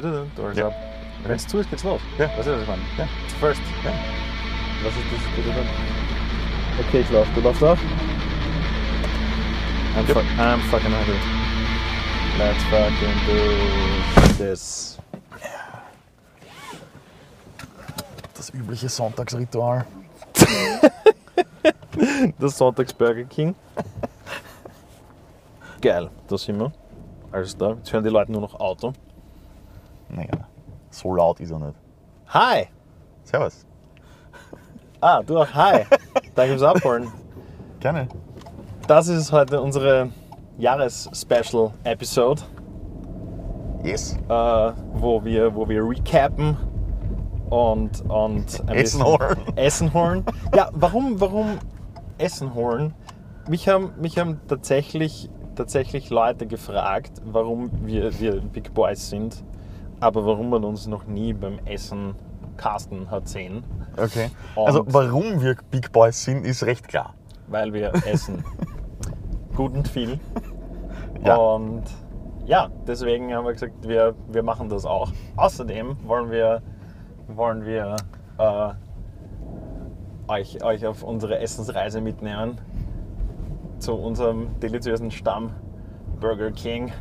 Doors Ja. up. Wenn es zu ist, geht's los. Ja. Was ich meine? Ja. First. Ja. Was ist das? Okay, ich lauf. Du laufst auch? I'm, fu I'm fucking hungry. Let's fucking do this. Das übliche Sonntagsritual. Das Sonntags Burger King. Geil, da sind wir. Alles da. Jetzt hören die Leute nur noch Auto. Naja, so laut ist er nicht. Hi! Servus. Ah, du auch. Hi! Danke fürs Abholen. Gerne. Das ist heute unsere Jahres-Special-Episode, Yes. äh, wo, wir, wo wir recappen und, und ein Essen holen. Essen holen. Ja, warum, warum Essen holen? Mich haben, mich haben tatsächlich, tatsächlich Leute gefragt, warum wir, wir Big Boys sind, aber warum man uns noch nie beim Essen casten hat sehen, Okay. Und- Also, warum wir Big Boys sind, ist recht klar. weil wir essen gut und viel. Ja. Und ja, deswegen haben wir gesagt, wir, wir machen das auch. Außerdem wollen wir, wollen wir äh, euch, euch auf unsere Essensreise mitnehmen zu unserem deliziösen Stamm Burger King.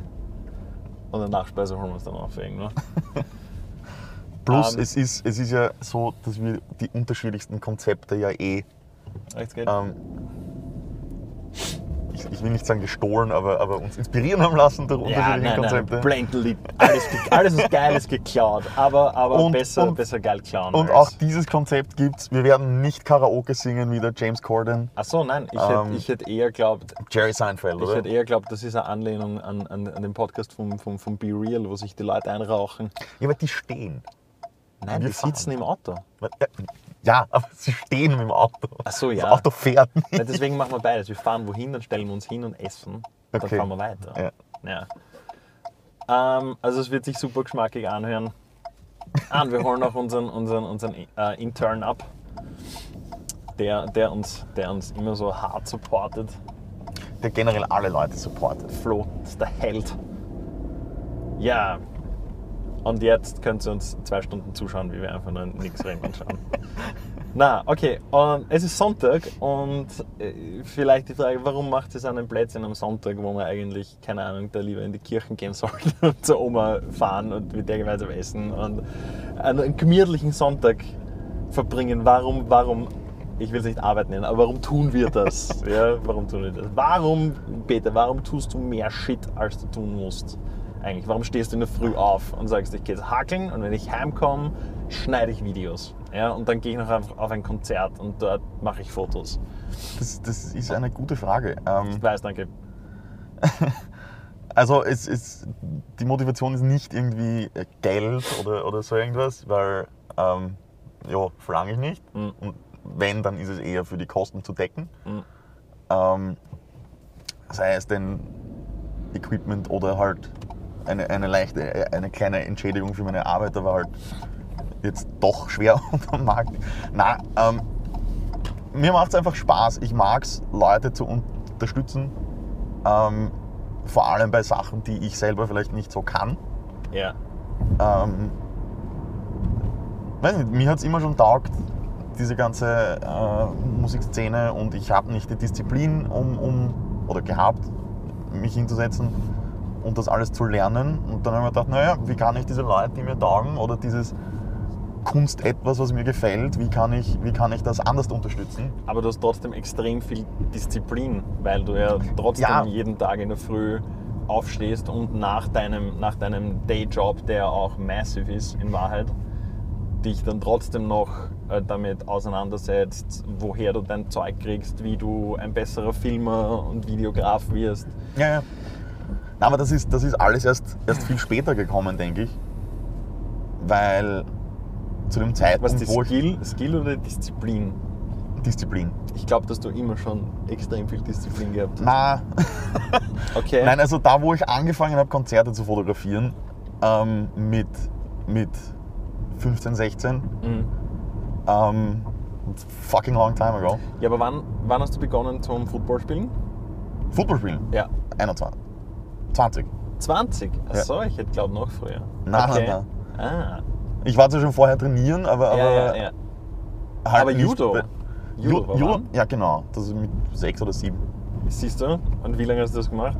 Und eine Nachspeise holen wir uns dann auf irgendwo. Plus, Ähm, es, ist, es ist ja so, dass wir die unterschiedlichsten Konzepte ja eh, ähm, ich, ich will nicht sagen gestohlen, aber, aber uns inspirieren haben lassen durch ja, unterschiedliche nein, Konzepte. nein, blatantly, alles, alles ist Geiles geklaut, aber, aber Und- besser, und- besser geil klauen. Und auch dieses Konzept gibt's. Wir werden nicht Karaoke singen wie der James Corden, Ach so, nein, ich, Ähm, hätte, ich hätte eher glaubt, Jerry Seinfeld, ich oder? hätte eher glaubt, das ist eine Anlehnung an, an, an den Podcast vom, vom, vom Be Real, wo sich die Leute einrauchen. Ja, aber die stehen. Nein, Wir die sitzen im Auto. Ja, aber sie stehen im Auto. Ach so, ja. Das Auto fährt. Ja, deswegen machen wir beides. Wir fahren wohin, dann stellen wir uns hin und essen. Dann Okay. fahren wir weiter. Ja. Ja. Ähm, also es wird sich super geschmackig anhören. Ah, und wir holen auch unseren, unseren, unseren äh, Intern ab, der, der, uns, der uns immer so hart supportet. Der generell alle Leute supportet. Flo ist der Held. Ja. Und jetzt könnt ihr uns zwei Stunden zuschauen, wie wir einfach nur nichts reden und schauen. Na, okay. Und es ist Sonntag und äh, vielleicht die Frage, warum macht es einen Plätzchen am Sonntag, wo man eigentlich, keine Ahnung, da lieber in die Kirchen gehen sollte und zur Oma fahren und mit der gemeinsam essen und einen gemütlichen Sonntag verbringen. Warum, warum, ich will es nicht Arbeit nennen, aber warum tun wir das? ja, warum tun wir das? Warum, Peter, warum tust du mehr Shit, als du tun musst? Eigentlich, warum stehst du in der Früh auf und sagst, ich gehe jetzt hackeln und wenn ich heimkomme, schneide ich Videos. Ja, und dann gehe ich noch auf ein Konzert und dort mache ich Fotos. Das, das ist eine gute Frage. Ähm, Ich weiß, danke. also es ist, die Motivation ist nicht irgendwie äh, Geld oder, oder so irgendwas, weil ähm, ja, verlange ich nicht. Mhm. Und wenn, dann ist es eher für die Kosten zu decken. Mhm. Ähm, sei es denn Equipment oder halt eine, eine leichte, eine kleine Entschädigung für meine Arbeit, aber halt jetzt doch schwer unter dem Markt. Na, ähm, mir macht es einfach Spaß. Ich mag es, Leute zu unterstützen. Ähm, vor allem bei Sachen, die ich selber vielleicht nicht so kann. Ja. Ähm, weiß nicht, mir hat es immer schon taugt, diese ganze äh, Musikszene und ich habe nicht die Disziplin, um, um, oder gehabt, mich hinzusetzen und das alles zu lernen. Und dann habe ich mir gedacht, naja, wie kann ich diese Leute, die mir taugen oder dieses Kunst etwas, was mir gefällt, wie kann ich, wie kann ich das anders unterstützen? Aber du hast trotzdem extrem viel Disziplin, weil du ja trotzdem Ja. jeden Tag in der Früh aufstehst und nach deinem, nach deinem Dayjob, der auch massive ist in Wahrheit, dich dann trotzdem noch äh, damit auseinandersetzt, woher du dein Zeug kriegst, wie du ein besserer Filmer und Videograf wirst. Ja, ja. Na, aber das ist, das ist alles erst, erst viel später gekommen, denke ich. Weil zu dem Was Zeitpunkt, die wo Skill, Skill oder Disziplin? Disziplin. Ich glaube, dass du immer schon extrem viel Disziplin gehabt hast. Na, Okay. nein, also da, wo ich angefangen habe, Konzerte zu fotografieren, ähm, mit, mit 15, 16, Mhm. ähm, fucking long time ago, Ja, aber wann, wann hast du begonnen zum Football spielen? Football spielen, Ja. 21, 20. 20? Ja. Achso, ich hätte glaubt noch früher. Nein, okay. nein, Ah. Ich war zwar schon vorher trainieren, aber. aber Ja, ja, ja. Halt Aber Judo. Judo Judo? wann? Ja, genau. Das ist mit sechs oder sieben. Siehst du? Und wie lange hast du das gemacht?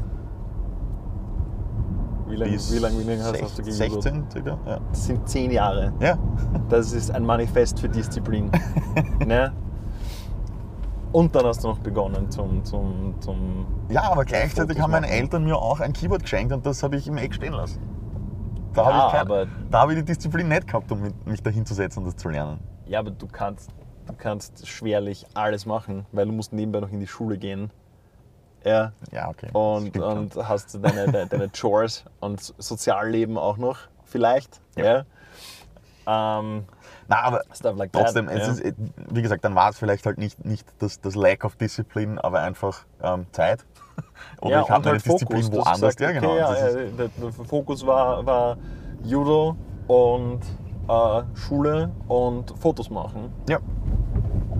Wie lange, wie lange, wie lange hast, hast du gejudot? 16 circa. Ja. Das sind zehn Jahre. ja. Das ist ein Manifest für Disziplin. ne? Und dann hast du noch begonnen zum. zum, zum Ja, aber gleichzeitig haben meine. Eltern mir auch ein Keyboard geschenkt und das habe ich im Eck stehen lassen. Da Ja, habe ich, kein, aber- da habe ich die Disziplin nicht gehabt, um mich da hinzusetzen und das zu lernen. ja, aber du kannst, du kannst schwerlich alles machen, weil du musst nebenbei noch in die Schule gehen. Ja. Ja, okay. Und, und hast deine, de, deine Chores und Sozialleben auch noch, vielleicht. Ja. Ähm, Na, aber like that. trotzdem, es ja. ist, wie gesagt, dann war es vielleicht halt nicht, nicht das, das Lack of Discipline, aber einfach ähm, Zeit. Oder ja, ich habe meine halt Fokus. Disziplin woanders. gesagt, ja, genau. Okay, ja, ja, der, der Fokus war, war Judo und äh, Schule und Fotos machen. ja.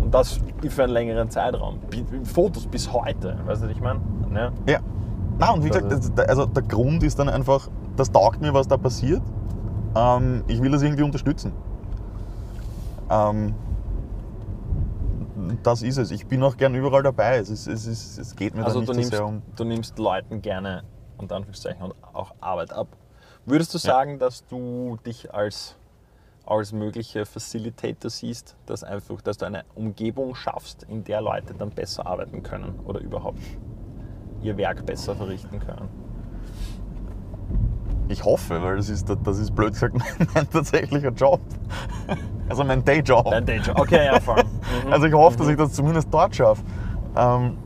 Und das für einen längeren Zeitraum. Fotos bis heute, weißt du, was ich meine? Ja. Ja. Na, und wie gesagt, Also- das, also der Grund ist dann einfach, das taugt mir, was da passiert. Ähm, ich will das irgendwie unterstützen. Ähm, das ist es. Ich bin auch gern überall dabei. Es, ist, es, ist, es geht mir Also da du nicht so nimmst, sehr um. du nimmst Leuten gerne, unter Anführungszeichen, und auch Arbeit ab. Würdest du sagen, dass du dich als, als mögliche Facilitator siehst, dass, einfach, dass du eine Umgebung schaffst, in der Leute dann besser arbeiten können oder überhaupt ihr Werk besser verrichten können? Ich hoffe, weil das ist, das ist blöd gesagt mein, mein tatsächlicher Job. Also mein Dayjob. Dein Dayjob. Okay, ja, voll. Mhm. Also ich hoffe, dass ich das zumindest dort schaffe. Ähm,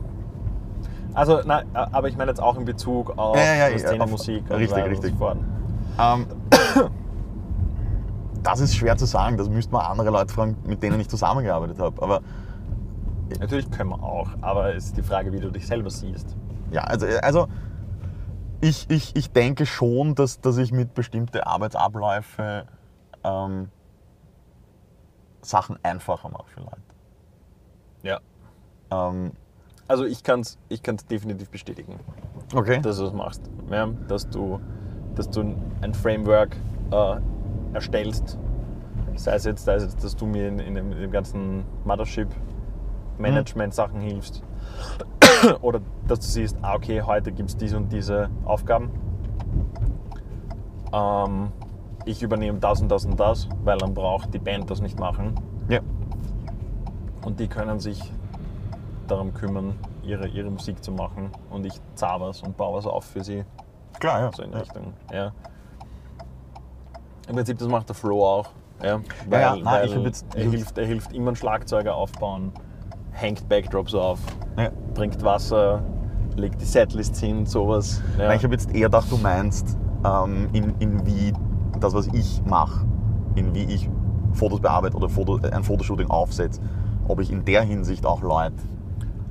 Also, nein, aber ich meine jetzt auch in Bezug auf Ja, ja, ja, Szene auf- Musik richtig, richtig. Ähm, das ist schwer zu sagen, das müsste man andere Leute fragen, mit denen ich zusammengearbeitet habe. Aber Natürlich können wir auch, aber es ist die Frage, wie du dich selber siehst. ja, also, also ich, ich, ich denke schon, dass, dass ich mit bestimmten Arbeitsabläufen ähm, Sachen einfacher mache für Leute. Ja. Ähm, Also ich kann es ich kann's definitiv bestätigen, okay. dass du das machst. Ja, dass, du, dass du ein Framework äh, erstellst. Sei es jetzt, sei es jetzt, dass du mir in, in, dem, in dem ganzen Mothership-Management-Sachen hilfst. Oder dass du siehst, ah, okay, heute gibt es diese und diese Aufgaben. Ähm, ich übernehme das und das und das, weil dann braucht die Band das nicht machen. ja. Und die können sich darum kümmern, ihre, ihre Musik zu machen. Und ich zahle was und baue was auf für sie. Klar, ja. So in ja. Richtung. Ja. Im Prinzip, das macht der Flo auch. Ja, Ja, ja, nein, jetzt- er, hilft, er hilft immer einen Schlagzeuger aufbauen, hängt Backdrops auf. Bringt Wasser, legt die Setlists hin, sowas. Ja. Nein, ich habe jetzt eher gedacht, du meinst, ähm, in, in wie das, was ich mache, in wie ich Fotos bearbeite oder Foto, ein Fotoshooting aufsetze, ob ich in der Hinsicht auch Leute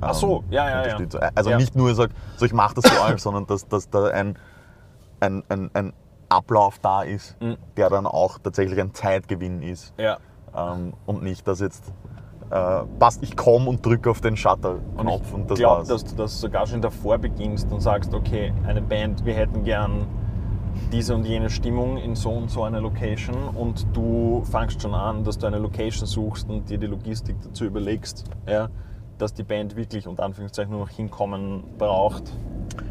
ähm, Ach so, ja, ja, ja. unterstütze. Also Ja. nicht nur sage, so ich mache das für euch, sondern dass, dass da ein, ein, ein, ein Ablauf da ist, Mhm. der dann auch tatsächlich ein Zeitgewinn ist. ja. Ähm, und nicht, dass jetzt äh, passt, ich komme und drücke auf den Und Shutter-Knopf ich und, das glaube, war's. dass du das sogar schon davor beginnst und sagst, okay, eine Band, wir hätten gern diese und jene Stimmung in so und so einer Location und du fangst schon an, dass du eine Location suchst und dir die Logistik dazu überlegst, ja, dass die Band wirklich unter Anführungszeichen nur noch hinkommen braucht.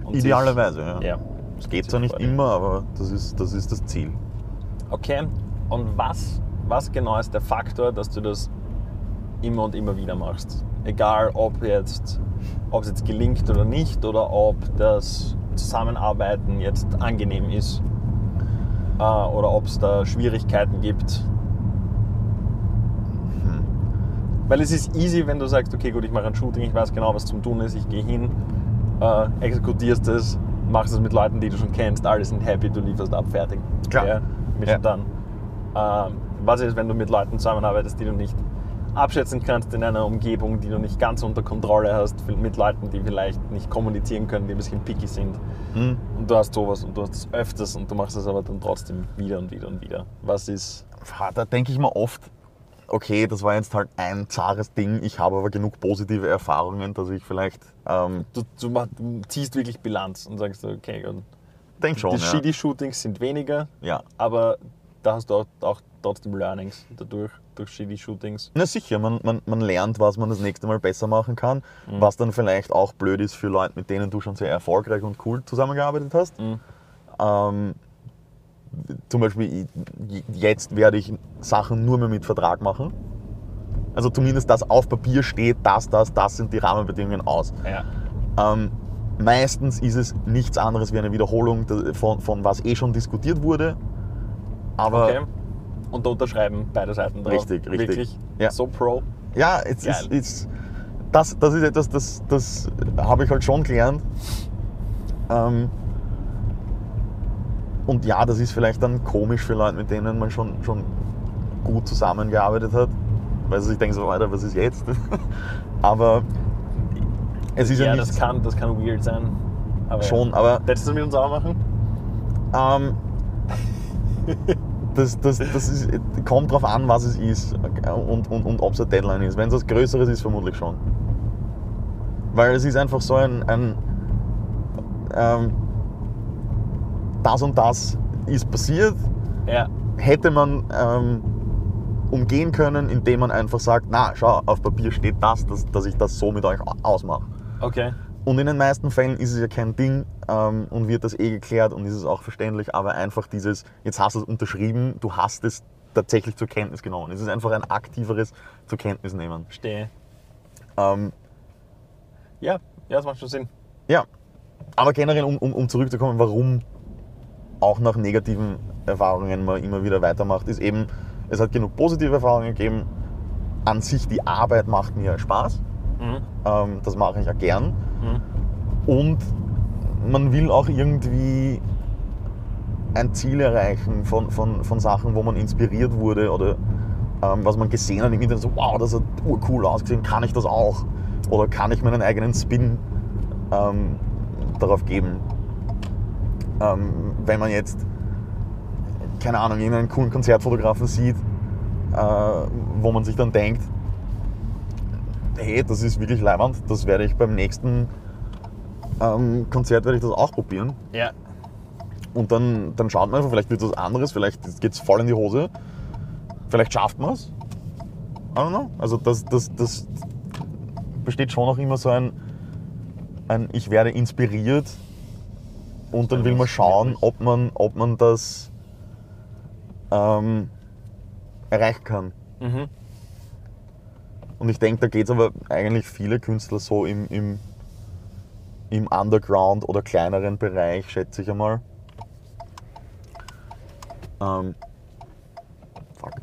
und sich- Idealerweise, ja. Ja. Es geht zwar nicht vornehmen. immer, aber das ist das, ist das Ziel. Okay, und was, was genau ist der Faktor, dass du das immer und immer wieder machst? Egal, ob jetzt, ob es jetzt gelingt oder nicht oder ob das Zusammenarbeiten jetzt angenehm ist äh, oder ob es da Schwierigkeiten gibt. Weil es ist easy, wenn du sagst, okay, gut, ich mache ein Shooting, ich weiß genau, was zum tun ist, ich gehe hin, äh, exekutierst es, machst es mit Leuten, die du schon kennst, alle sind happy, du lieferst ab, fertig. Klar. Ja, Ja. dann. Ähm, was ist, wenn du mit Leuten zusammenarbeitest, die du nicht abschätzen kannst in einer Umgebung, die du nicht ganz unter Kontrolle hast, mit Leuten, die vielleicht nicht kommunizieren können, die ein bisschen picky sind. Hm. Und du hast sowas und du hast es öfters und du machst es aber dann trotzdem wieder und wieder und wieder. Was ist. Da denke ich mir oft, okay, das war jetzt halt ein zahres Ding, ich habe aber genug positive Erfahrungen, dass ich vielleicht, ähm, Du, du, mach, du ziehst wirklich Bilanz und sagst, okay, gut, denke schon. Die ja. Shitty-Shootings sind weniger, ja. aber da hast du auch, auch trotzdem Learnings dadurch, durch Shitty-Shootings. Na sicher, man, man, man lernt, was man das nächste Mal besser machen kann, Mhm. was dann vielleicht auch blöd ist für Leute, mit denen du schon sehr erfolgreich und cool zusammengearbeitet hast. Mhm. Ähm, zum Beispiel, jetzt werde ich Sachen nur mehr mit Vertrag machen. Also zumindest, dass auf Papier steht, das, das, das sind die Rahmenbedingungen aus. Ja. Ähm, meistens ist es nichts anderes wie eine Wiederholung de- von, von was eh schon diskutiert wurde. Aber Okay. Und da unterschreiben beide Seiten drauf. Richtig, richtig. Wirklich Ja. so pro. Ja, Geil. ist, es, das, das ist etwas, das, das habe ich halt schon gelernt. Ähm, und ja, das ist vielleicht dann komisch für Leute, mit denen man schon, schon gut zusammengearbeitet hat. Weil sie sich denken so, Alter, was ist jetzt? Aber es ist ja, ja, nichts das kann, das kann weird sein. Aber schon, aber Hättest du das mit uns auch machen? Ähm, das, das, das ist, kommt drauf an, was es ist und, und, und ob es eine Deadline ist. Wenn es was Größeres ist, vermutlich schon. Weil es ist einfach so ein, ein ähm, das und das ist passiert, Ja. hätte man ähm, umgehen können, indem man einfach sagt, na schau, auf Papier steht das, dass, dass ich das so mit euch ausmache. Okay. Und in den meisten Fällen ist es ja kein Ding ähm, und wird das eh geklärt und ist es auch verständlich, aber einfach dieses, jetzt hast du es unterschrieben, du hast es tatsächlich zur Kenntnis genommen. Es ist einfach ein aktiveres zur Kenntnis nehmen. Verstehe. Ähm, Ja, ja, das macht schon Sinn. ja, aber generell, um, um, um zurückzukommen, warum auch nach negativen Erfahrungen man immer wieder weitermacht, ist eben, es hat genug positive Erfahrungen gegeben. An sich die Arbeit macht mir Spaß. Mhm. Ähm, das mache ich ja gern. Mhm. Und man will auch irgendwie ein Ziel erreichen von, von, von Sachen, wo man inspiriert wurde oder ähm, was man gesehen hat im Internet, so wow, das hat urcool ausgesehen, kann ich das auch? Oder kann ich meinen eigenen Spin ähm, darauf geben? Ähm, wenn man jetzt, keine Ahnung, irgendeinen coolen Konzertfotografen sieht, äh, wo man sich dann denkt, hey, das ist wirklich leibend, das werde ich beim nächsten ähm, Konzert werde ich das auch probieren. Ja. Und dann, dann schaut man einfach, vielleicht wird es was anderes, vielleicht geht es voll in die Hose, vielleicht schafft man es. I don't know. Also das, das, das besteht schon auch immer so ein, ein ich werde inspiriert und dann will man schauen, ob man, ob man das ähm, erreichen kann. Mhm. Und ich denke, da geht es aber eigentlich viele Künstler so im, im, im Underground oder kleineren Bereich, schätze ich einmal. Ähm, fuck.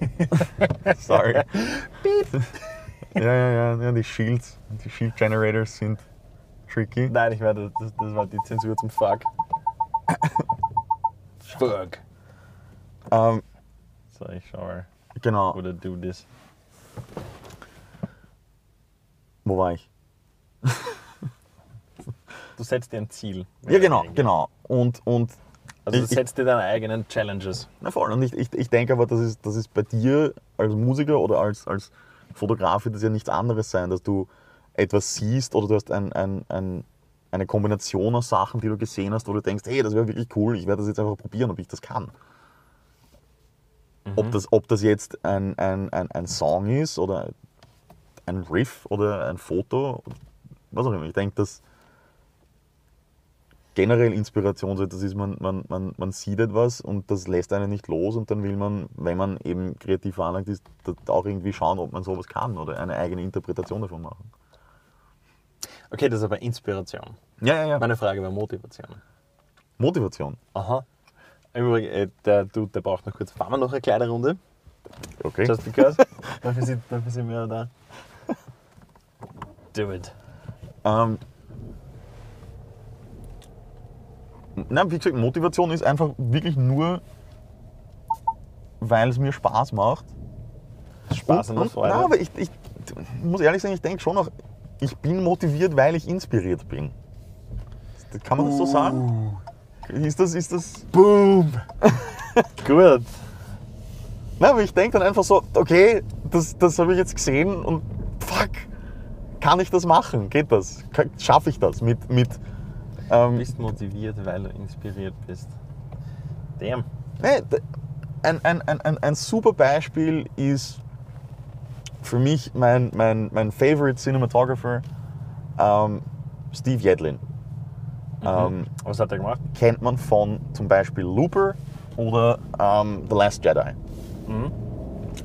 Sorry. ja, ja, ja, ja, die Shields, die Shield Generators sind tricky. Nein, ich werde, das, das war die Zensur zum Fuck. Fuck. Ähm, So, ich schaue, genau, oder do this. wo war ich? Du setzt dir ein Ziel. Ja, genau, genau. Und, und Also du Ich- setzt dir deine eigenen Challenges. Na voll. Und ich, ich, ich denke aber, das ist, das ist bei dir als Musiker oder als, als Fotograf wird das ja nichts anderes sein, dass du etwas siehst oder du hast ein, ein, ein, eine Kombination aus Sachen, die du gesehen hast, wo du denkst, hey, das wäre wirklich cool, ich werde das jetzt einfach probieren, ob ich das kann. Ob, das, ob das jetzt ein, ein, ein, ein Song ist oder ein Riff oder ein Foto, was auch immer. Ich denke, dass generell Inspiration so etwas ist, man, man, man, man sieht etwas und das lässt einen nicht los und dann will man, wenn man eben kreativ veranlagt ist, auch irgendwie schauen, ob man sowas kann oder eine eigene Interpretation davon machen. Okay, das ist aber Inspiration. Ja, ja, ja. Meine Frage war Motivation. Motivation. Aha. Im Übrigen, äh, der Dude, der braucht noch kurz. Fahren wir noch eine kleine Runde? Okay. Just because? dafür, sind, dafür sind wir da. Do it. Ähm, na, wie gesagt, Motivation ist einfach wirklich nur, weil es mir Spaß macht. Spaß und, und, Freude. Na, aber ich, ich muss ehrlich sagen, ich denke schon noch, ich bin motiviert, weil ich inspiriert bin. Kann man das so sagen? Ist das, ist das. Boom! Gut. Na, aber ich denke dann einfach so, okay, das, das habe ich jetzt gesehen und fuck, kann ich das machen? Geht das? Schaffe ich das mit, mit Ähm, bist motiviert, weil du inspiriert bist. Damn. Nee, ein, ein, ein, ein, ein super Beispiel ist für mich mein, mein, mein Favorite Cinematographer, ähm, Steve Yedlin. Ähm, Was hat er gemacht? kennt man von zum Beispiel Looper oder ähm, The Last Jedi. Mhm.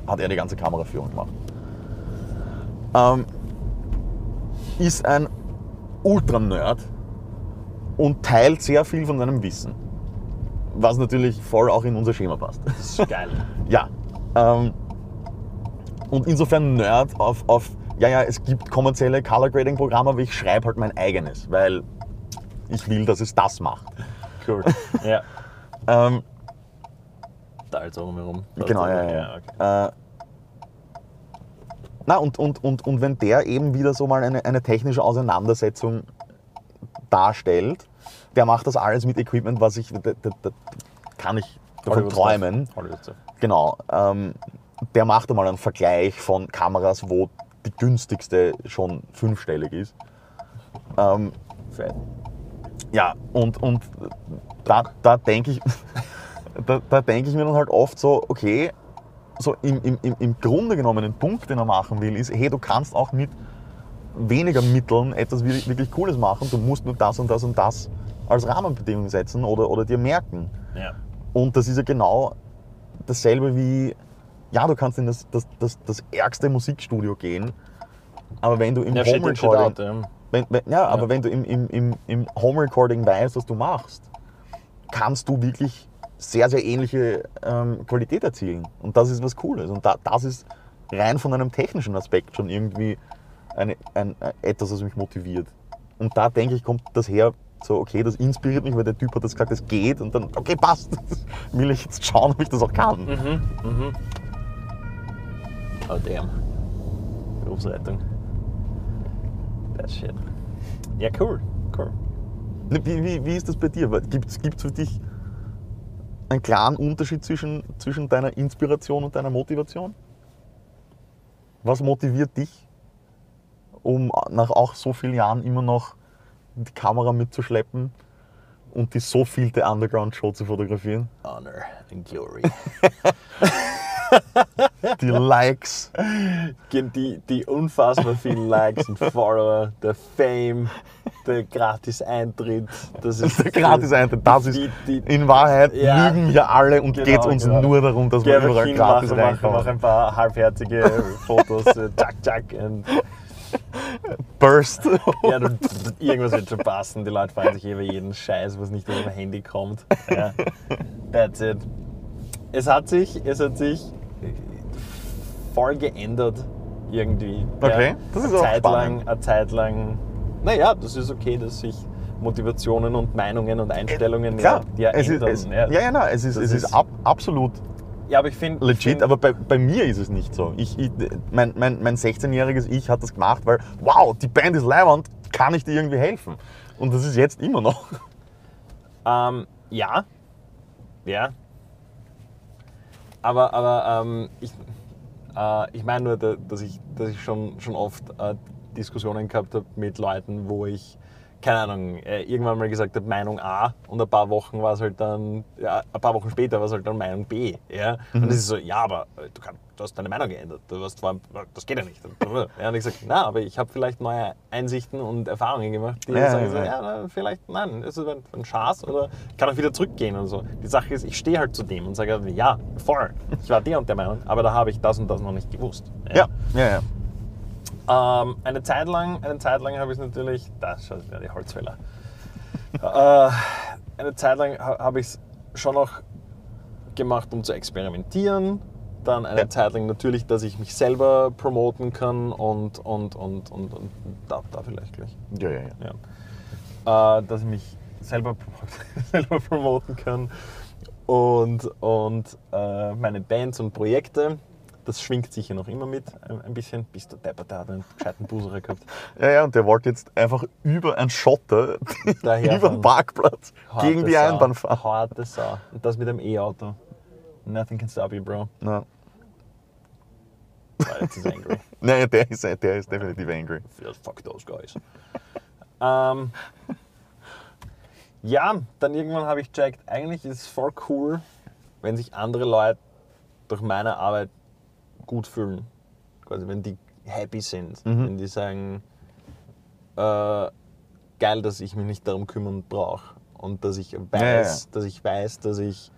Hat er die ganze Kameraführung gemacht. Ähm, ist ein Ultra-Nerd und teilt sehr viel von seinem Wissen. Was natürlich voll auch in unser Schema passt. Das ist geil. Ja. Ähm, und insofern Nerd auf, auf, ja, ja, es gibt kommerzielle Color Grading Programme, aber ich schreibe halt mein eigenes, weil ich will, dass es das macht. cool. ja. Ähm, Da also rumherum. genau, ja, ja. okay. Äh, na, und, und, und, und wenn der eben wieder so mal eine, eine technische Auseinandersetzung darstellt, der macht das alles mit Equipment, was ich, da, da, da kann ich davon träumen. Genau. Ähm, der macht einmal einen Vergleich von Kameras, wo die günstigste schon fünfstellig ist. Ähm, Fett. Ja, und, und da, da denke ich, da, da denk ich mir dann halt oft so, okay, so im, im, im- Grunde genommen den Punkt, den er machen will, ist, hey, du kannst auch mit weniger Mitteln etwas wirklich, wirklich Cooles machen, du musst nur das und das und das als Rahmenbedingung setzen oder, oder dir merken. Ja. Und das ist ja genau dasselbe wie, ja, du kannst in das, das, das, das ärgste Musikstudio gehen, aber wenn du im Ja, Home shit out. Recording, Ja. Wenn, wenn, ja, aber wenn du im, im, im, im Home Recording weißt, was du machst, kannst du wirklich sehr, sehr ähnliche ähm, Qualität erzielen. Und das ist was Cooles. Und da, das ist rein von einem technischen Aspekt schon irgendwie eine, ein, ein, etwas, was mich motiviert. Und da denke ich, kommt das her, so, okay, das inspiriert mich, weil der Typ hat das gesagt, das geht. Und dann, okay, passt. Will ich jetzt schauen, ob ich das auch kann. Mhm. Mhm. Oh damn. Berufsrettung. That shit. Ja, cool. Cool. Wie, wie, wie ist das bei dir? Gibt es für dich einen klaren Unterschied zwischen, zwischen deiner Inspiration und deiner Motivation? Was motiviert dich, um nach auch so vielen Jahren immer noch die Kamera mitzuschleppen und die so vielte Underground-Show zu fotografieren? Honor and glory. Die Likes, die, die unfassbar vielen Likes und Follower, der Fame, der Gratis-Eintritt. Das ist der Gratis-Eintritt, das ist die, die, in Wahrheit Ja. lügen wir alle und Genau, geht es uns genau. nur darum, dass wir überall hin, gratis mach, mach, mach reinkommen. ein paar halbherzige Fotos, äh, zack, und Burst. ja, du, irgendwas wird schon passen. Die Leute freuen sich über jeden Scheiß, was nicht auf dem Handy kommt. Ja. That's it. Es hat sich, es hat sich voll geändert irgendwie. Okay, das ist eine auch Zeit spannend. lang, eine Zeit lang. Naja, das ist okay, dass sich Motivationen und Meinungen und Einstellungen Klar, ja, ja es ist, ändern. es, ja, ja, nein, es ist, Das es ist, ist- ab, absolut ja, aber ich finde. legit, aber bei, bei mir ist es nicht so. Ich, ich, mein mein, mein 16-jähriges Ich hat das gemacht, weil, wow, die Band ist leibend, kann ich dir irgendwie helfen? Und das ist jetzt immer noch. Ähm, ja. Ja. Aber, aber ähm, ich, äh, ich meine nur, da- dass ich, dass ich schon, schon oft äh, Diskussionen gehabt habe mit Leuten, wo ich, keine Ahnung, äh, irgendwann mal gesagt habe, Meinung A und ein paar Wochen war es halt dann, ja, ein paar Wochen später war es halt dann Meinung B. Ja? Und das ist so, ja, aber äh, du, kannst, du hast deine Meinung geändert. Du hast vor, das geht ja nicht. Ja, und ich gesagt, na, aber ich habe vielleicht neue Einsichten und Erfahrungen gemacht, die Ja, sagen ja, so, ja. ja, na, vielleicht, nein, ist es ein, ein Schatz oder ich kann auch wieder zurückgehen und so. Die Sache ist, ich stehe halt zu dem und sage, ja, voll, ich war der und der Meinung, aber da habe ich das und das noch nicht gewusst. Ja, ja, ja. Ähm, eine Zeit lang, eine Zeit lang habe ich es natürlich, da schaut wieder die Holzfäller. äh, eine Zeit lang ha- habe ich es schon noch gemacht, um zu experimentieren. Dann eine Ja. Zeit lang natürlich, dass ich mich selber promoten kann und, und, und, und, und da, da vielleicht gleich. ja, ja, ja. Ja. Äh, dass ich mich selber, selber promoten kann und, und äh, meine Bands und Projekte. Das schwingt sicher noch immer mit, ein, bisschen. Bist du deppert, der hat einen gescheiten Buserer gehabt. Ja, ja, und der wollte jetzt einfach über einen Schotter, über den. Parkplatz, Harte gegen die Sau. Einbahn fahren. Harte Sau. Und das mit dem E-Auto. Nothing can stop you, bro. Right, jetzt ist angry. nein, der ist, der ist definitiv angry. Fuck those guys. ähm, Ja, dann irgendwann habe ich gecheckt, eigentlich ist es voll cool, wenn sich andere Leute durch meine Arbeit gut fühlen. Quasi, wenn die happy sind, Mhm. wenn die sagen, äh, geil, dass ich mich nicht darum kümmern brauche und dass ich weiß, Ja, ja, dass ich weiß, dass ich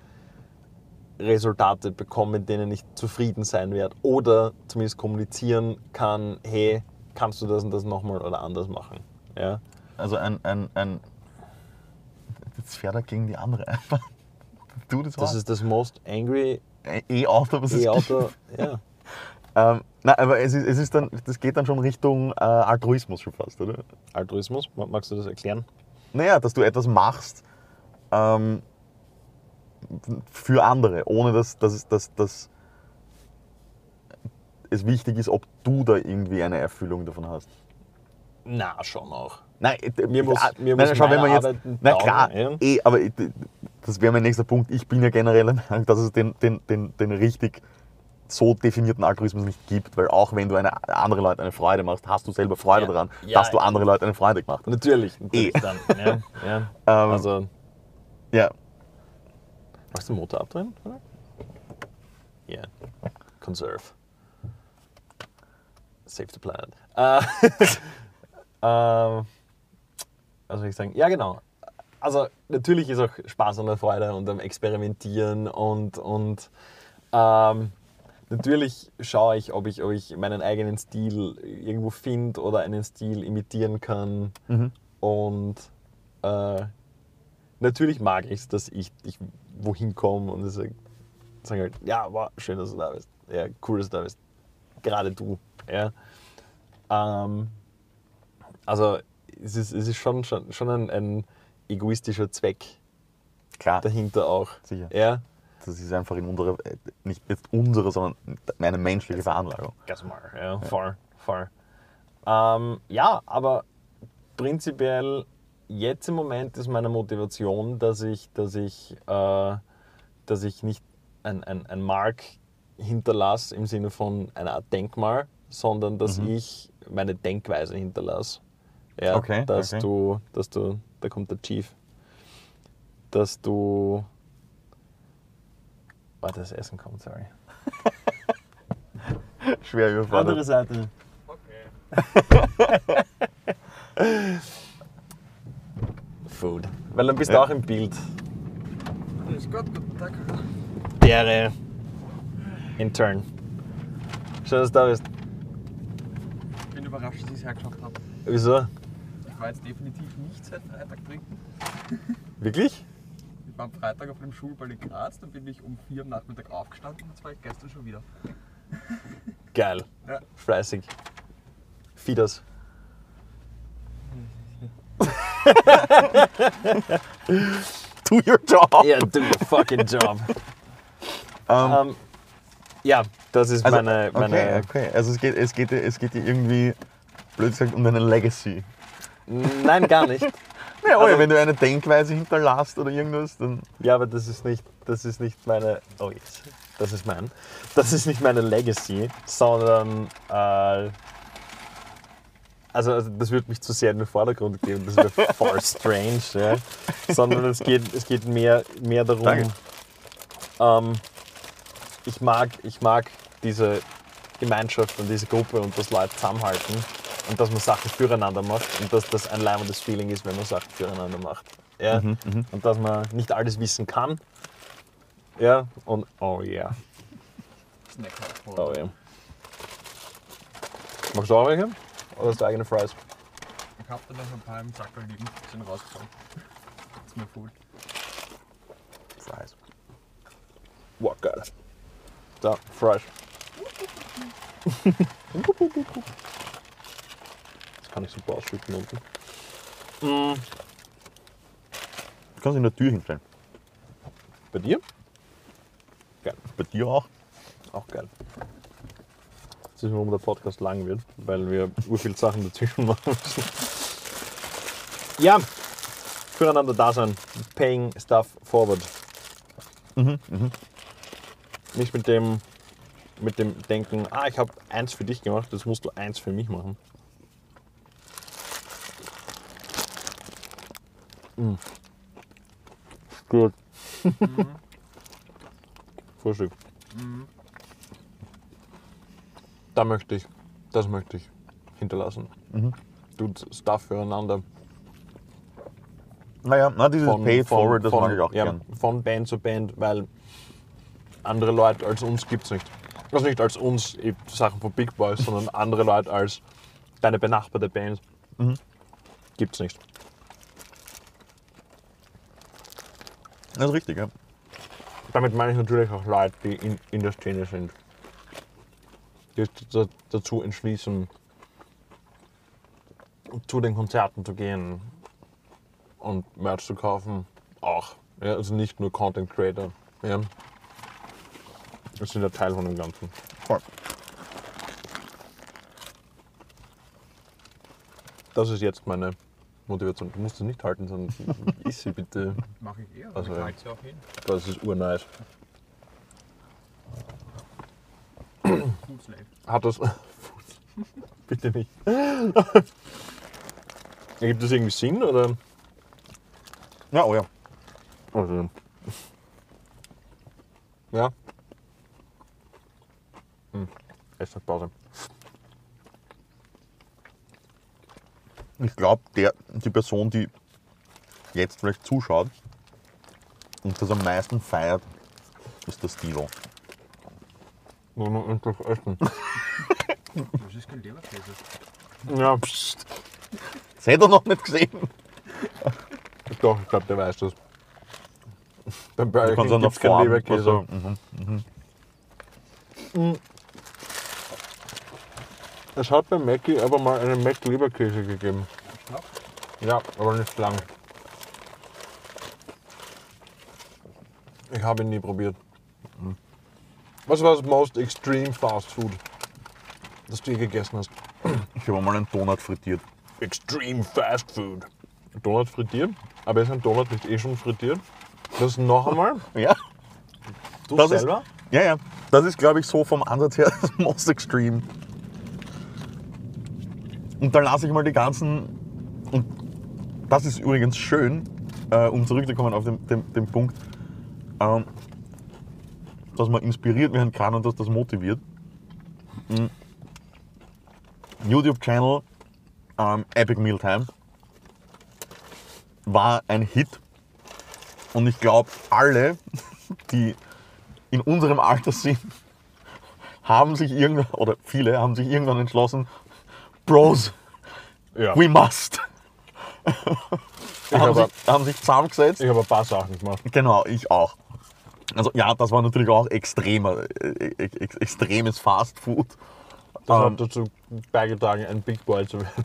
Resultate bekomme, mit denen ich zufrieden sein werde oder zumindest kommunizieren kann, hey, kannst du das und das nochmal oder anders machen. Ja? Also ein, ein, ein das fährt er gegen die andere einfach. Du, das, Das ist das most angry Ein E-Auto, was es E-Auto. ja. Ähm, nein, aber es ist, es ist dann, das geht dann schon Richtung äh, Altruismus schon fast, oder? Altruismus, Ma- magst du das erklären? Naja, dass du etwas machst ähm, für andere, ohne dass, dass, es- dass, dass es wichtig ist, ob du da irgendwie eine Erfüllung davon hast. Na, schon auch. Nein, äh, Mir muss- ah, mir nein, muss schau, wenn man jetzt, na klar, ja. eh, aber ich- das wäre mein nächster Punkt. Ich bin ja generell der Meinung, dass es den, den, den, den richtig so definierten Altruismus nicht gibt, weil auch wenn du eine, andere Leute eine Freude machst, hast du selber Freude Ja. daran, Ja, dass du andere Leute eine Freude gemacht hast. Natürlich, natürlich Eh. dann. Ja, ja. Ähm, also, Ja, magst du den Motor abdrehen? Ja. Conserve. Save the planet. Äh, ähm, was soll ich sagen? Ja, genau. Also natürlich ist auch Spaß und Freude und am Experimentieren und, und ähm, natürlich schaue ich ob, ich, ob ich meinen eigenen Stil irgendwo finde oder einen Stil imitieren kann. Und äh, natürlich mag ich es, dass ich, ich wohin komme und sage sag halt, ja, wow, schön, dass du da bist. Ja, cool, dass du da bist. Gerade du. Ja. Ähm, also es ist, es ist schon, schon, schon ein, ein egoistischer Zweck klar. dahinter auch. Sicher. Ja. Das ist einfach in unserer, äh, nicht jetzt unsere, sondern meine menschliche Veranlagung. Ganz mal, ja, voll, voll. Ähm, ja, aber prinzipiell jetzt im Moment ist meine Motivation, dass ich, dass ich, äh, dass ich nicht ein, ein, ein Mark hinterlasse im Sinne von einer Art Denkmal, sondern dass ich meine Denkweise hinterlasse. Ja, Okay, dass okay. du, dass du, da kommt der Chief, dass du, warte, das Essen kommt, sorry. Schwer überfordert. Andere Seite. Food. Weil dann bist du Ja. auch im Bild. Grüß Gott, guten Tag. Der Intern. Schön, dass du da bist. Ich bin überrascht, dass ich es hergeschafft habe. Wieso? Ich war jetzt definitiv nicht seit Freitag trinken. Wirklich? Ich war am Freitag auf einem Schulball in Graz, dann bin ich um vier am Nachmittag aufgestanden, jetzt war ich gestern schon wieder. Geil. Ja. Fleißig. Fieders. Do your job! Yeah, do your fucking job. Ähm, Ähm, ja, das ist also, meine. meine okay, okay. Also es geht, es, geht, es geht dir irgendwie, blöd gesagt, um deine Legacy. Nein, gar nicht. Ja, Also- wenn du eine Denkweise hinterlässt oder irgendwas, dann. Ja, aber das ist nicht, das ist nicht meine. Oh jetzt, das ist mein. Das ist nicht meine Legacy, sondern äh, also, also das würde mich zu sehr in den Vordergrund geben. Das wäre voll strange, ja. Sondern es geht, es geht mehr, mehr darum. Ähm, ich mag, ich mag diese Gemeinschaft und diese Gruppe und dass Leute zusammenhalten und dass man Sachen füreinander macht und dass das ein leibendes Feeling ist, wenn man Sachen füreinander macht. Ja? Und dass man nicht alles wissen kann. Ja, und oh ja, Snack oh ja. Machst du auch welche? Oder hast du eigene Fries? Ich hab da noch ein paar im Sackel liegen, sind rausgekommen. Ist mir voll. Fries. Wow, geil. Da, Fries. Kann ich super ausschütten unten. Du kannst in der Tür hinstellen. Bei dir? Geil. Bei dir auch. Auch geil. Das ist, warum der Podcast lang wird, weil wir ur viel Sachen dazwischen machen müssen. Ja, füreinander da sein. Paying stuff forward. Nicht mit dem, mit dem Denken, ah, ich habe eins für dich gemacht, das musst du eins für mich machen. Mm. Gut. Frühstück. Da möchte ich, das möchte ich hinterlassen. Tut Stuff füreinander. Naja, na, dieses Pay it forward, das von, mag ich auch ja, gern. Von Band zu Band, weil andere Leute als uns gibt es nicht. Also nicht als uns, Sachen von Big Boys, sondern andere Leute als deine benachbarte Band Mhm. gibt es nicht. Das ist richtig, ja. Damit meine ich natürlich auch Leute, die in, in der Szene sind. Die sich da- dazu entschließen, zu den Konzerten zu gehen und Merch zu kaufen. Auch. Ja, also nicht nur Content Creator. Ja. Das sind ja Teil von dem Ganzen. Voll. Das ist jetzt meine Motivation. Du musst es nicht halten, sondern iss sie bitte. Mach ich eher, Also, ja. ich ja auch hin. Das ist urnice. Hat das. Bitte nicht. Gibt das irgendwie Sinn oder? Ja, oh ja. Also. Ja. Hm. Essenspause. Ich glaube, die Person, die jetzt vielleicht zuschaut und das am meisten feiert, ist der Stilo. Wollen wir endlich essen? Das ist kein Leberkäse. ja, pst. Das hätte er noch nicht gesehen. Doch, ich glaube, der weiß das. Beim Burger Du kannst King dann noch keinen. Leberkäse. Also, mhm. Es hat bei Mackie aber mal einen Mac Leberkäse gegeben. Ja, aber nicht lang. Ich habe ihn nie probiert. Was war das most extreme Fast Food, das du je gegessen hast? Ich habe mal einen Donut frittiert. Extreme Fast Food. Donut frittiert? Aber ist ein Donut nicht eh schon frittiert? Das noch einmal? Ja, Du Das ist- selber? ja, ja. Das ist, glaube ich, so vom Ansatz her das Most Extreme. Und da lasse ich mal die ganzen. Und das ist übrigens schön, äh, um zurückzukommen auf den, den, den Punkt, ähm, dass man inspiriert werden kann und dass das motiviert. Mhm. YouTube-Channel ähm, Epic Mealtime war ein Hit. Und ich glaube, alle, die in unserem Alter sind, haben sich irgendwann, oder viele haben sich irgendwann entschlossen, Bros, Ja. we must. Haben, habe, sich, haben sich zusammengesetzt. ich habe ein paar Sachen gemacht. Genau, ich auch. Also ja, das war natürlich auch extremer, äh, ex extremes Fast Food. Das Ähm. hat dazu beigetragen, ein Big Boy zu werden.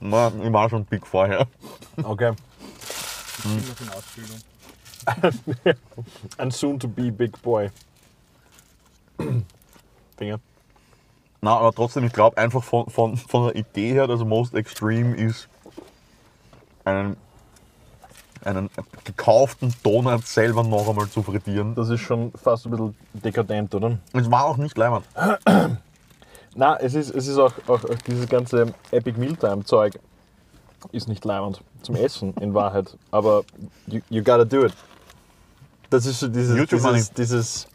Na, ich war schon big vorher. Okay. Noch in Ausbildung. Ein soon-to-be Big Boy. Finger. Na, aber trotzdem, ich glaube einfach von, von, von der Idee her, das Most Extreme ist, einen, einen gekauften Donut selber noch einmal zu frittieren. Das ist schon fast ein bisschen dekadent, oder? Es war auch nicht leibend. Na, es ist, es ist auch, auch, auch dieses ganze Epic Mealtime Zeug ist nicht leibend zum Essen in Wahrheit, aber you, you gotta do it. Das ist so dieses, dieses, dieses,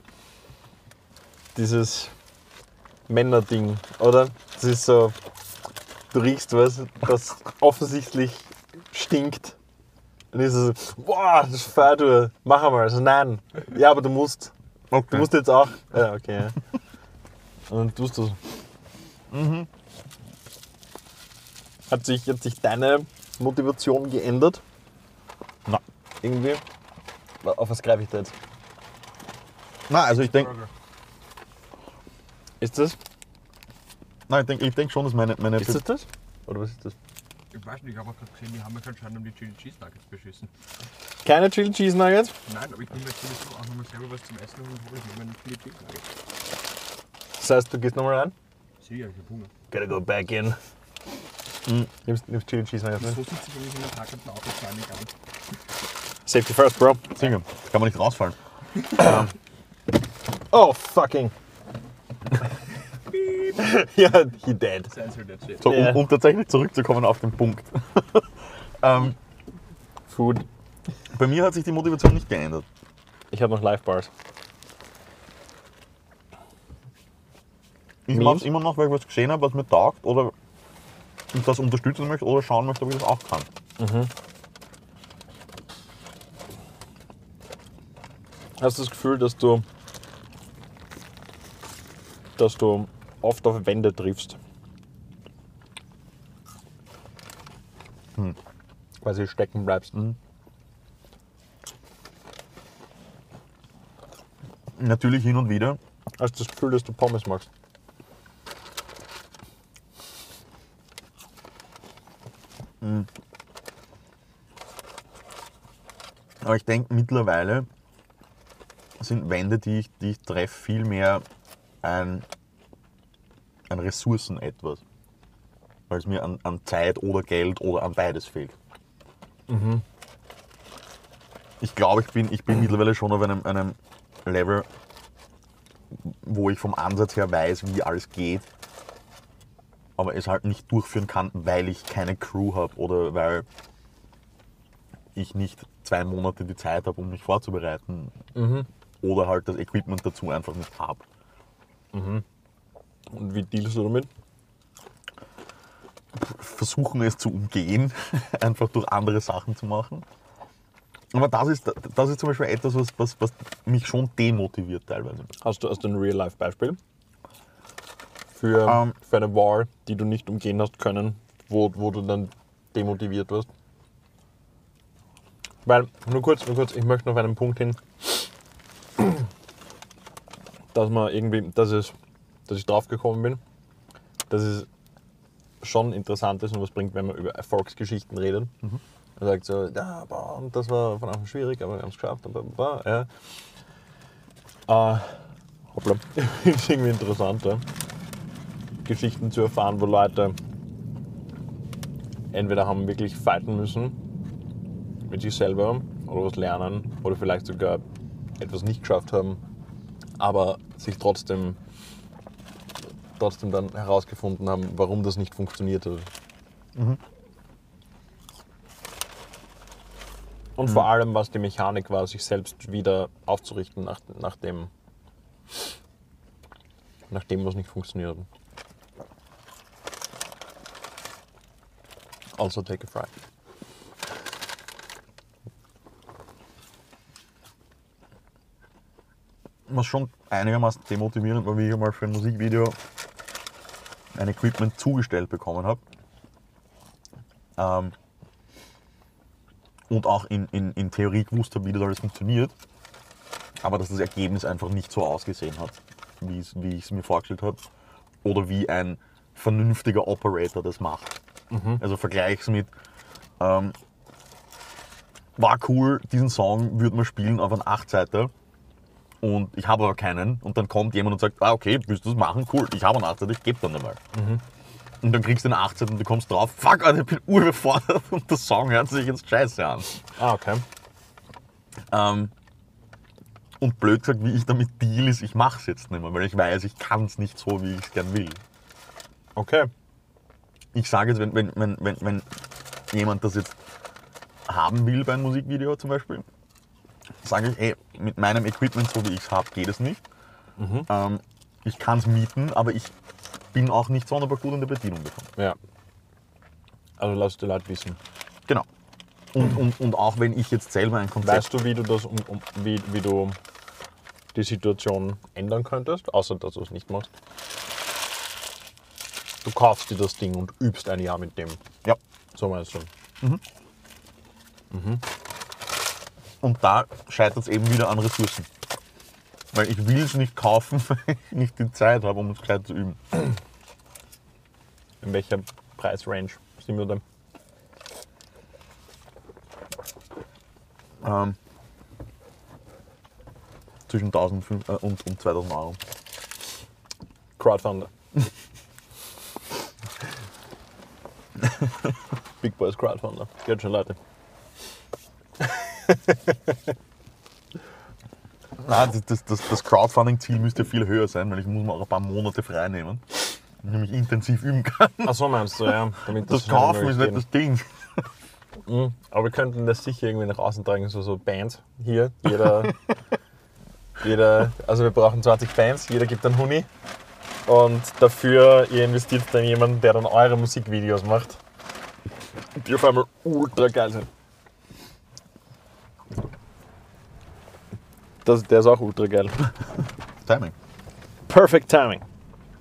dieses Männerding, oder? Das ist so, du riechst was, das offensichtlich stinkt. Und ist es so, boah, das feiert du, mach einmal. Also nein, ja, aber du musst. Okay. Du musst jetzt auch. Ja, okay. Ja. Und dann tust du Hat sich, hat sich deine Motivation geändert? Na. Irgendwie? Auf was greife ich da jetzt? Na, also ich denke. Ist das? ich denk, ich denk schon, dass meine, meine Ist das das? Oder was ist das? Ich weiß nicht, ich habe auch gerade gesehen, die haben mich anscheinend um die Chili Cheese Nuggets beschissen. Keine Chili Cheese Nuggets? Nein, aber ich nehme jetzt sowieso auch nochmal selber was zum Essen und hole ich mir einen Chili Cheese Nuggets. Das heißt, du gehst nochmal rein? Sicher, ich habe Hunger. Gotta go back in. Nimmst, nimmst Chili Cheese Nuggets, So ne? sitze ich nämlich in der parkenden Auto, zwar nicht an. Safety first, bro. Singer. Kann man nicht rausfallen. Oh, fucking. ja, he dead. So, um, um tatsächlich zurückzukommen auf den Punkt. ähm, Food. Bei mir hat sich die Motivation nicht geändert. Ich habe noch Live-Bars. Ich mache es immer noch, weil ich was gesehen habe, was mir taugt oder ich das unterstützen möchte oder schauen möchte, ob ich das auch kann. Hast du das Gefühl, dass du, dass du oft auf Wände triffst? Quasi stecken bleibst. Natürlich hin und wieder. Hast du das Gefühl, dass du Pommes machst? Aber ich denke mittlerweile sind Wände, die ich, die ich treffe, viel mehr ein, ein Ressourcen etwas. Weil es mir an, an Zeit oder Geld oder an beides fehlt. Ich glaube, ich bin, ich bin mittlerweile schon auf einem, einem Level, wo ich vom Ansatz her weiß, wie alles geht, aber es halt nicht durchführen kann, weil ich keine Crew habe oder weil ich nicht zwei Monate die Zeit habe, um mich vorzubereiten oder halt das Equipment dazu einfach nicht habe. Und wie dealst du damit? Versuchen es zu umgehen, einfach durch andere Sachen zu machen. Aber das ist, das ist zum Beispiel etwas, was, was, was mich schon demotiviert teilweise. Hast du, hast du ein Real-Life-Beispiel? Für, Ähm. für eine Wall, die du nicht umgehen hast können, wo, wo du dann demotiviert wirst? Weil, nur kurz, nur kurz, ich möchte noch auf einen Punkt hin, dass man irgendwie, dass, es, dass ich drauf gekommen bin, dass es schon interessant ist und was bringt, wenn man über Erfolgsgeschichten redet. Man sagt so, ja, boah, und das war von Anfang schwierig, aber wir haben es geschafft. Und bla, bla, bla, ja. Äh, hoppla, ist irgendwie interessant, ja. Geschichten zu erfahren, wo Leute entweder haben wirklich fighten müssen mit sich selber oder was lernen oder vielleicht sogar etwas nicht geschafft haben, aber sich trotzdem, trotzdem dann herausgefunden haben, warum das nicht funktioniert hat. Und vor allem, was die Mechanik war, sich selbst wieder aufzurichten nach, nach, dem, nach dem, was nicht funktioniert hat. Also take a fry. was schon einigermaßen demotivierend war, wie ich einmal für ein Musikvideo ein Equipment zugestellt bekommen habe. Ähm, und auch in, in, in Theorie gewusst habe, wie das alles funktioniert. Aber dass das Ergebnis einfach nicht so ausgesehen hat, wie ich es mir vorgestellt habe. Oder wie ein vernünftiger Operator das macht. Also vergleich's mit, ähm, war cool, diesen Song würde man spielen auf einen 8-Seiter und ich habe aber keinen und dann kommt jemand und sagt, ah okay, willst du das machen? Cool, ich habe einen 8 ich gebe dann einmal. Und dann kriegst du eine 18 und du kommst drauf, fuck, Alter, ich bin urüberfordert und der Song hört sich jetzt scheiße an. Ah, okay. Ähm, und blöd gesagt, wie ich damit deal ist, ich mache es jetzt nicht mehr, weil ich weiß, ich kann es nicht so, wie ich es gern will. Okay. Ich sage jetzt, wenn, wenn, wenn, wenn, wenn jemand das jetzt haben will bei einem Musikvideo zum Beispiel, sage ich, ey, mit meinem Equipment, so wie ich es habe, geht es nicht. Ähm, ich kann es mieten, aber ich bin auch nicht sonderbar gut in der Bedienung davon. Ja. Also lass die Leute wissen. Genau. Und, und, und auch wenn ich jetzt selber ein Konzept... Weißt du, wie du das um, um, wie, wie du die Situation ändern könntest, außer dass du es nicht machst? Du kaufst dir das Ding und übst ein Jahr mit dem. Ja. So meinst du. Und da scheitert es eben wieder an Ressourcen. Weil ich will es nicht kaufen, weil ich nicht die Zeit habe, um es gleich zu üben. In welcher Preisrange sind wir da? Ähm, zwischen 1005 äh, und, und 2000 Euro. Crowdfunder. Big Boys Crowdfunder. Geht schon, Leute. Nein, das, das, das, das Crowdfunding-Ziel müsste viel höher sein, weil ich muss mir auch ein paar Monate frei nehmen, damit ich intensiv üben kann. Ach so meinst du, ja. Damit Das schnell Kaufen ist nicht das Ding. Mhm. Aber wir könnten das sicher irgendwie nach außen tragen, so, so Bands hier. Jeder, jeder, also wir brauchen 20 Bands, jeder gibt einen Huni. Und dafür, ihr investiert dann jemanden, der dann eure Musikvideos macht. Die auf einmal ultra geil sind. Das, der ist auch ultra geil. Timing. Perfect timing.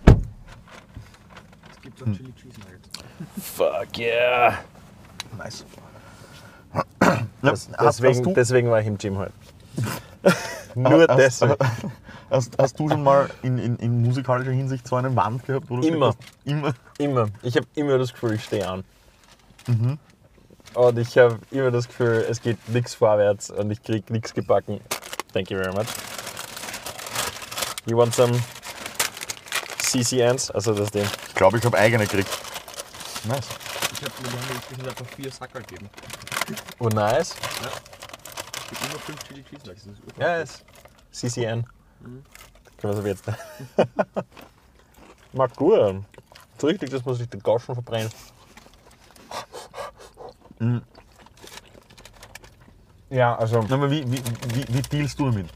Es gibt auch Chili Cheese Nuggets. Fuck yeah. Nice. Das, deswegen, deswegen war ich im Gym heute. Nur hast, deswegen. Hast, hast du schon mal in, in, in musikalischer Hinsicht so eine Wand gehabt? Wo du Immer. immer. Immer. Ich habe immer das Gefühl, ich stehe an. Mhm. Und ich habe immer das Gefühl, es geht nichts vorwärts und ich krieg nichts gebacken. Thank you very much. You want some CCNs? Also das Ding. Ich glaube, ich habe eigene gekriegt. Nice. Ich habe mir inzwischen einfach vier Sackerl gegeben. Oh nice. Es gibt immer fünf Chili Cheese Nuggets. Ja, ist CCN. Mhm. Können wir es jetzt. Mag gut. So richtig, dass man sich den Gauschen verbrennt. Mhm. Ja, also. Na, aber wie, wie, wie, wie dealst du damit?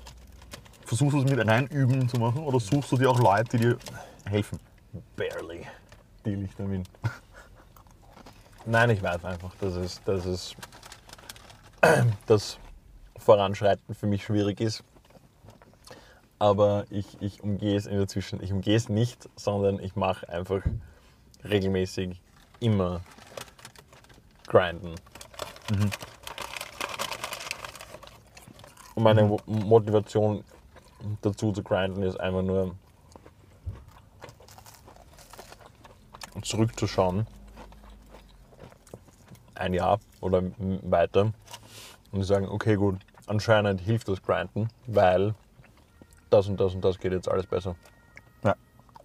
Versuchst du es mit reinüben zu machen oder suchst du dir auch Leute, die dir helfen? barely deal ich damit. Nein, ich weiß einfach, dass es, dass es das Voranschreiten für mich schwierig ist. Aber ich, ich umgehe es in der Zwischen. Ich umgehe es nicht, sondern ich mache einfach regelmäßig immer grinden. Und meine Mo- Motivation dazu zu grinden ist einfach nur zurückzuschauen, ein Jahr oder weiter, und zu sagen, okay gut, anscheinend hilft das Grinden, weil das und das und das geht jetzt alles besser. Ja.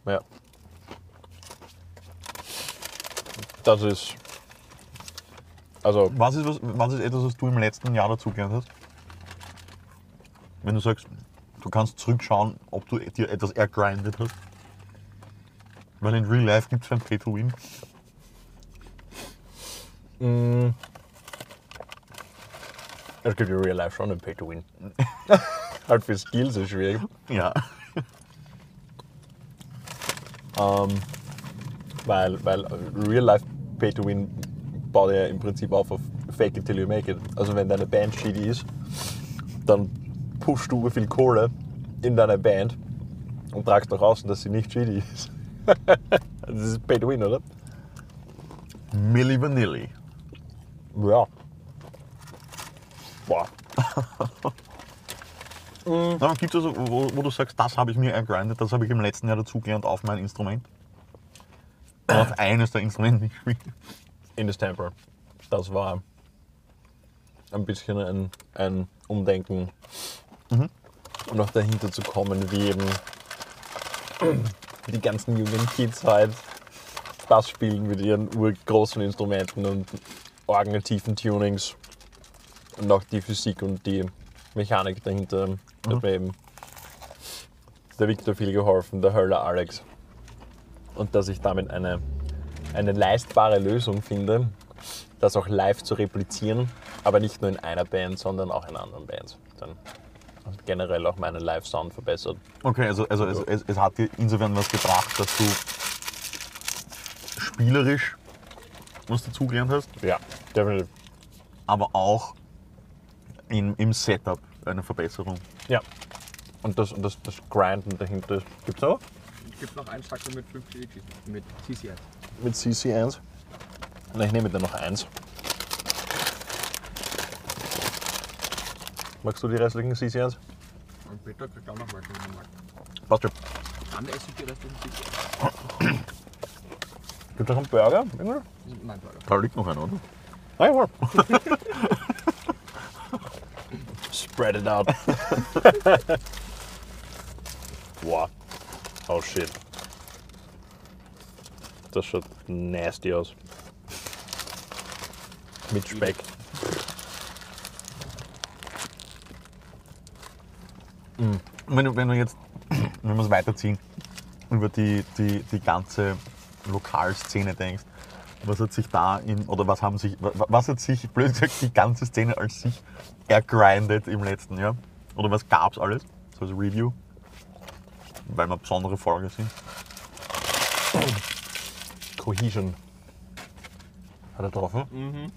Ja. Das ist. Also, Was ist, was, was ist etwas, was du im letzten Jahr dazugelernt hast? Wenn du sagst, du kannst zurückschauen, ob du dir etwas ergrindet hast. Weil in Real Life gibt es ein Pay to Win. mh, es gibt in Real Life schon ein Pay to Win. halt für Skills ist schwierig. Ja. Ähm, weil, weil Real Life Pay to Win baut ja im Prinzip auf auf Fake it till you make it. Also wenn deine Band shitty ist, dann pushst du viel Kohle in deine Band und tragst nach außen, dass sie nicht shitty ist. das ist Pay to Win, oder? Milli Vanilli. Ja. Boah. Na, Gibt es also, wo, wo du sagst, das habe ich mir ergrindet, das habe ich im letzten Jahr dazugelernt auf mein Instrument? Auf eines der Instrumente, die ich spiele. In the Temper. Das war ein bisschen ein, ein Umdenken. Und auch dahinter zu kommen, wie eben die ganzen jungen Kids halt das spielen mit ihren urgroßen Instrumenten und orgeltiefen Tunings. Und auch die Physik und die Mechanik dahinter hat mir eben der Victor viel geholfen, der Höller Alex. Und dass ich damit eine, eine leistbare Lösung finde, das auch live zu replizieren, aber nicht nur in einer Band, sondern auch in anderen Bands. Dann hat generell auch meinen Live-Sound verbessert. Okay, also, also, also es, es hat dir insofern was gebracht, dass du spielerisch was dazugelernt hast, Ja, definitiv. aber auch in, im Setup eine Verbesserung. Ja. Und das, und das, das Grinden dahinter gibt es auch Es gibt noch einen Sackerl mit fünf Chili Cheese mit CCN. mit CC1. Na, ich nehme dann noch eins. Magst du die restlichen CC1? Und Peter kriegt auch noch wenn er mag. Passt schon. Dann esse ich die restlichen CCN. Gibt es noch einen Burger? Irgendwie? Nein, Burger. Da liegt noch einer, oder? Ah, ja. Spread it out. wow. Oh shit. Das schaut nasty aus. Mit Speck. Wenn, du- wenn wir jetzt, wenn wir es weiterziehen, über die, die, die ganze Lokalszene denkst, Was hat sich da in, oder was haben sich, wa- was hat sich, blöd gesagt, die ganze Szene als sich ergrindet im letzten Jahr? Oder was gab's alles? So als Review. Weil wir besondere Folge sind. Cohesion. Hat er drauf, ne? Mhm.